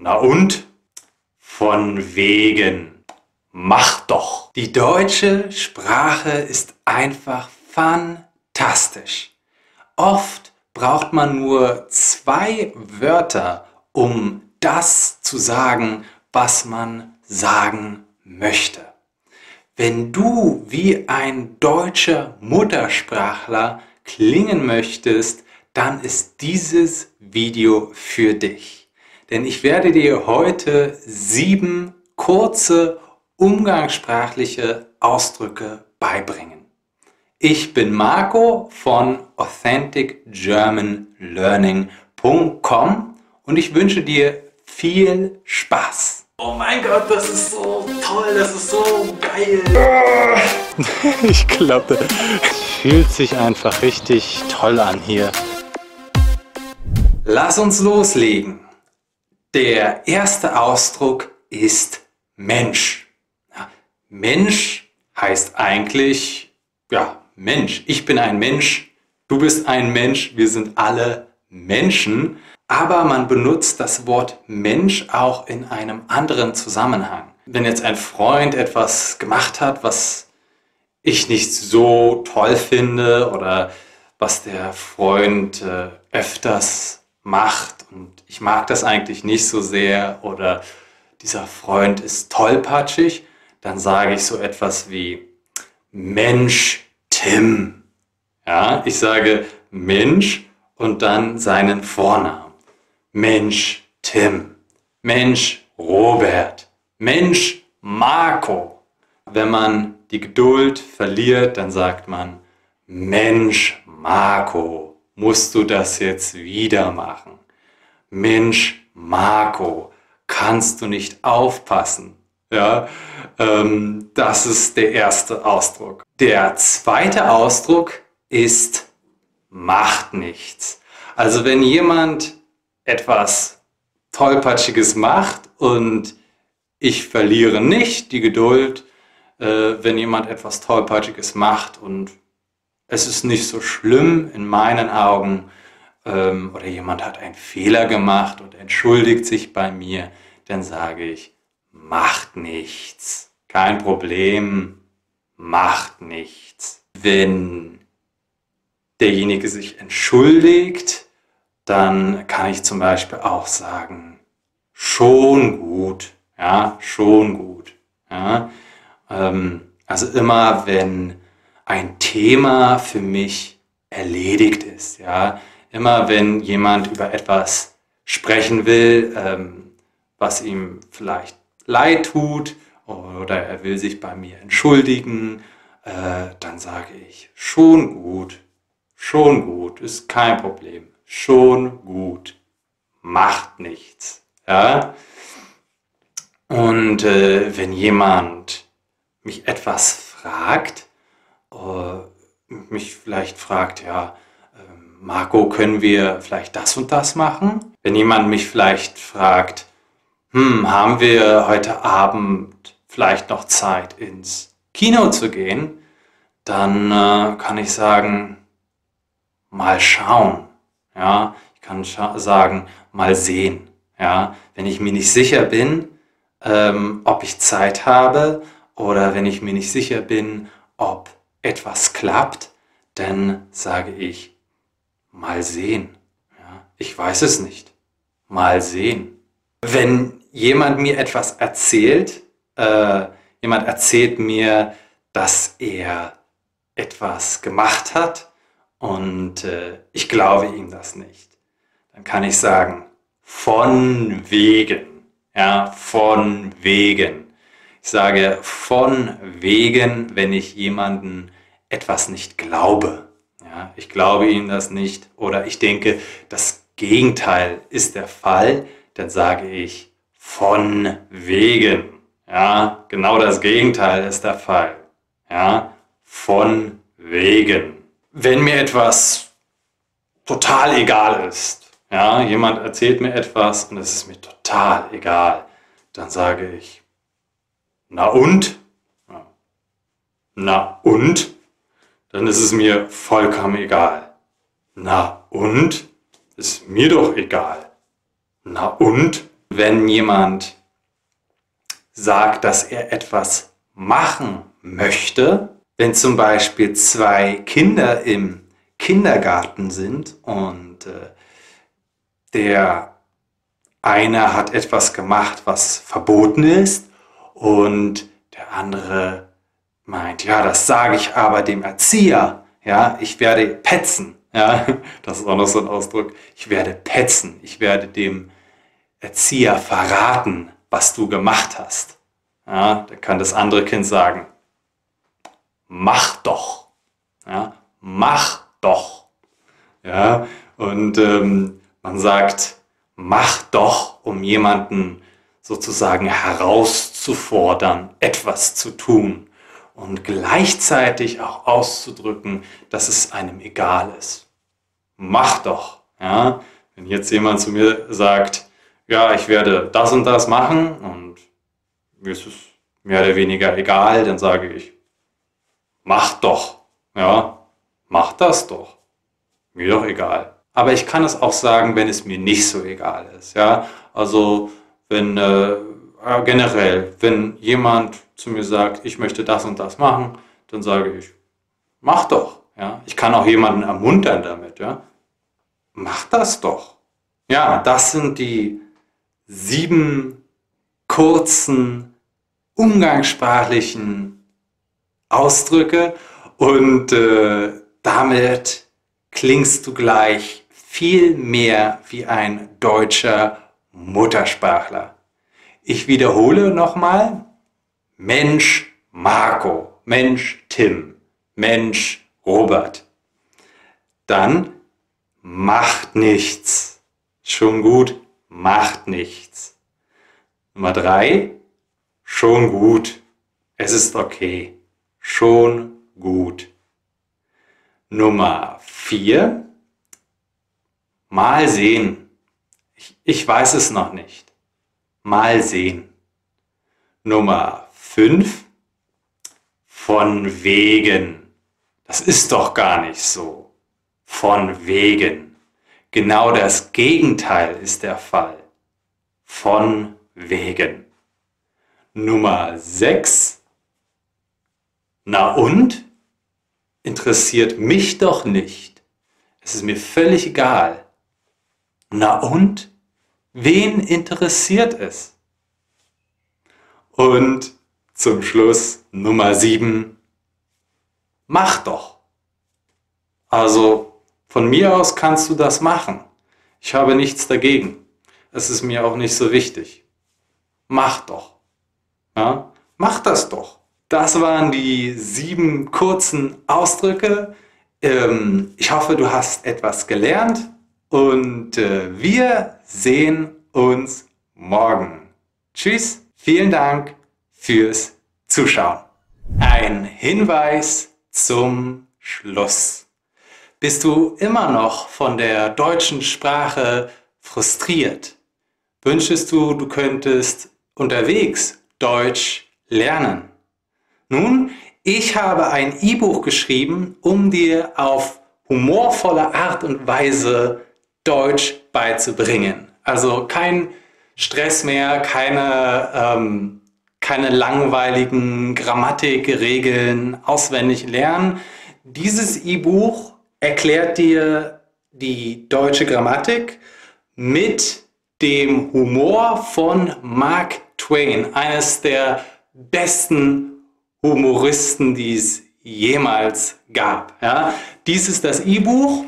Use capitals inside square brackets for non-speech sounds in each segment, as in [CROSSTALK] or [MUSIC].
Na und? Von wegen. Mach doch. Die deutsche Sprache ist einfach fantastisch. Oft braucht man nur zwei Wörter, um das zu sagen, was man sagen möchte. Wenn du wie ein deutscher Muttersprachler klingen möchtest, dann ist dieses Video für dich. Denn ich werde dir heute sieben kurze umgangssprachliche Ausdrücke beibringen. Ich bin Marco von AuthenticGermanLearning.com und ich wünsche dir viel Spaß. Oh mein Gott, das ist so toll, das ist so geil. [LAUGHS] Ich glaube, fühlt sich einfach richtig toll an hier. Lass uns loslegen. Der erste Ausdruck ist Mensch. Mensch heißt eigentlich, ja, Mensch. Ich bin ein Mensch, du bist ein Mensch, wir sind alle Menschen. Aber man benutzt das Wort Mensch auch in einem anderen Zusammenhang. Wenn jetzt ein Freund etwas gemacht hat, was ich nicht so toll finde oder was der Freund äh, öfters macht und ich mag das eigentlich nicht so sehr oder dieser Freund ist tollpatschig, dann sage ich so etwas wie Mensch Tim. Ja, ich sage Mensch und dann seinen Vornamen. Mensch Tim, Mensch Robert, Mensch Marco. Wenn man die Geduld verliert, dann sagt man, Mensch Marco, musst du das jetzt wieder machen? Mensch Marco, kannst du nicht aufpassen? Ja, ähm, das ist der erste Ausdruck. Der zweite Ausdruck ist macht nichts. Also wenn jemand etwas Tollpatschiges macht und ich verliere nicht die Geduld, äh, wenn jemand etwas Tollpatschiges macht und es ist nicht so schlimm in meinen Augen ähm, oder jemand hat einen Fehler gemacht und entschuldigt sich bei mir, dann sage ich, macht nichts, kein Problem, macht nichts. Wenn derjenige sich entschuldigt, dann kann ich zum Beispiel auch sagen, schon gut, ja, schon gut. Ja. Ähm, also immer, wenn ein Thema für mich erledigt ist, ja, immer wenn jemand über etwas sprechen will, ähm, was ihm vielleicht leid tut oder er will sich bei mir entschuldigen, äh, dann sage ich, schon gut, schon gut, ist kein Problem schon gut. Macht nichts. Ja? Und äh, wenn jemand mich etwas fragt, äh, mich vielleicht fragt, ja, äh, Marco, können wir vielleicht das und das machen? Wenn jemand mich vielleicht fragt, hm, haben wir heute Abend vielleicht noch Zeit ins Kino zu gehen, dann äh, kann ich sagen, mal schauen. Ja, ich kann sagen, mal sehen. Ja, wenn ich mir nicht sicher bin, ähm, ob ich Zeit habe oder wenn ich mir nicht sicher bin, ob etwas klappt, dann sage ich, mal sehen. Ja, ich weiß es nicht. Mal sehen. Wenn jemand mir etwas erzählt, äh, jemand erzählt mir, dass er etwas gemacht hat und äh, ich glaube ihm das nicht. Dann kann ich sagen, von wegen. Ja, von wegen. Ich sage von wegen, wenn ich jemanden etwas nicht glaube. Ja, ich glaube ihm das nicht oder ich denke, das Gegenteil ist der Fall, dann sage ich von wegen. Ja, genau das Gegenteil ist der Fall. Ja, von wegen wenn mir etwas total egal ist, ja, jemand erzählt mir etwas und es ist mir total egal, dann sage ich, na und? Na und? Dann ist es mir vollkommen egal. Na und? Ist mir doch egal. Na und? wenn jemand sagt, dass er etwas machen möchte, wenn zum Beispiel zwei Kinder im Kindergarten sind und äh, der eine hat etwas gemacht, was verboten ist und der andere meint, ja, das sage ich aber dem Erzieher, ja, ich werde petzen, ja, [LAUGHS] das ist auch noch so ein Ausdruck, ich werde petzen, ich werde dem Erzieher verraten, was du gemacht hast. Ja, dann kann das andere Kind sagen, mach doch, ja, mach doch, ja, und ähm, man sagt, mach doch, um jemanden sozusagen herauszufordern, etwas zu tun und gleichzeitig auch auszudrücken, dass es einem egal ist. Mach doch. Ja? Wenn jetzt jemand zu mir sagt, ja, ich werde das und das machen und mir ist es mehr oder weniger egal, dann sage ich, mach doch. Ja, mach das doch. Mir doch egal. Aber ich kann es auch sagen, wenn es mir nicht so egal ist. Ja, also wenn äh, generell, wenn jemand zu mir sagt, ich möchte das und das machen, dann sage ich, mach doch. Ja, ich kann auch jemanden ermuntern damit. Ja, mach das doch. Ja, das sind die sieben kurzen umgangssprachlichen Ausdrücke und äh, damit klingst du gleich viel mehr wie ein deutscher Muttersprachler. Ich wiederhole nochmal. Mensch Marco, Mensch Tim, Mensch Robert. Dann macht nichts. Schon gut, macht nichts. Nummer drei, schon gut. Es ist okay. Schon gut. Nummer vier, Mal sehen. Ich, ich weiß es noch nicht. Mal sehen. Nummer 5. Von wegen. Das ist doch gar nicht so. Von wegen. Genau das Gegenteil ist der Fall. Von wegen. Nummer 6. Na und? Interessiert mich doch nicht. Es ist mir völlig egal. Na und? Wen interessiert es? Und zum Schluss Nummer 7. Mach doch. Also von mir aus kannst du das machen. Ich habe nichts dagegen. Es ist mir auch nicht so wichtig. Mach doch. Ja? Mach das doch. Das waren die sieben kurzen Ausdrücke. Ähm, ich hoffe, du hast etwas gelernt und äh, wir sehen uns morgen. Tschüss, vielen Dank fürs Zuschauen. Ein Hinweis zum Schluss. Bist du immer noch von der deutschen Sprache frustriert? Wünschest du, du könntest unterwegs Deutsch lernen? Nun, ich habe ein E-Buch geschrieben, um dir auf humorvolle Art und Weise Deutsch beizubringen. Also kein Stress mehr, keine, ähm, keine langweiligen Grammatikregeln auswendig lernen. Dieses E-Buch erklärt dir die deutsche Grammatik mit dem Humor von Mark Twain, eines der besten Humoristen, die es jemals gab. Ja, dies ist das E-Buch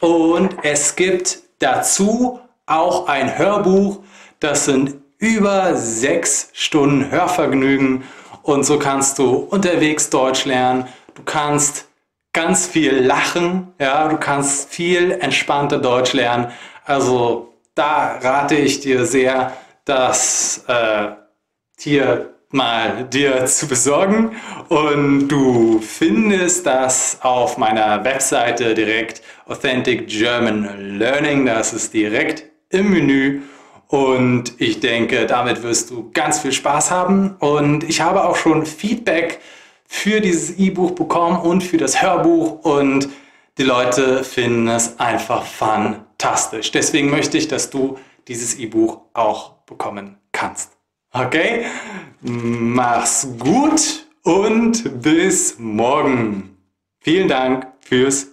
und es gibt dazu auch ein Hörbuch. Das sind über sechs Stunden Hörvergnügen. Und so kannst du unterwegs Deutsch lernen. Du kannst ganz viel lachen. Ja, du kannst viel entspannter Deutsch lernen. Also da rate ich dir sehr, das äh, hier mal dir zu besorgen und du findest das auf meiner Webseite direkt Authentic German Learning. Das ist direkt im Menü und ich denke, damit wirst du ganz viel Spaß haben und ich habe auch schon Feedback für dieses E-Buch bekommen und für das Hörbuch und die Leute finden es einfach fantastisch. Deswegen möchte ich, dass du dieses E-Buch auch bekommen kannst. Okay? Mach's gut und bis morgen. Vielen Dank fürs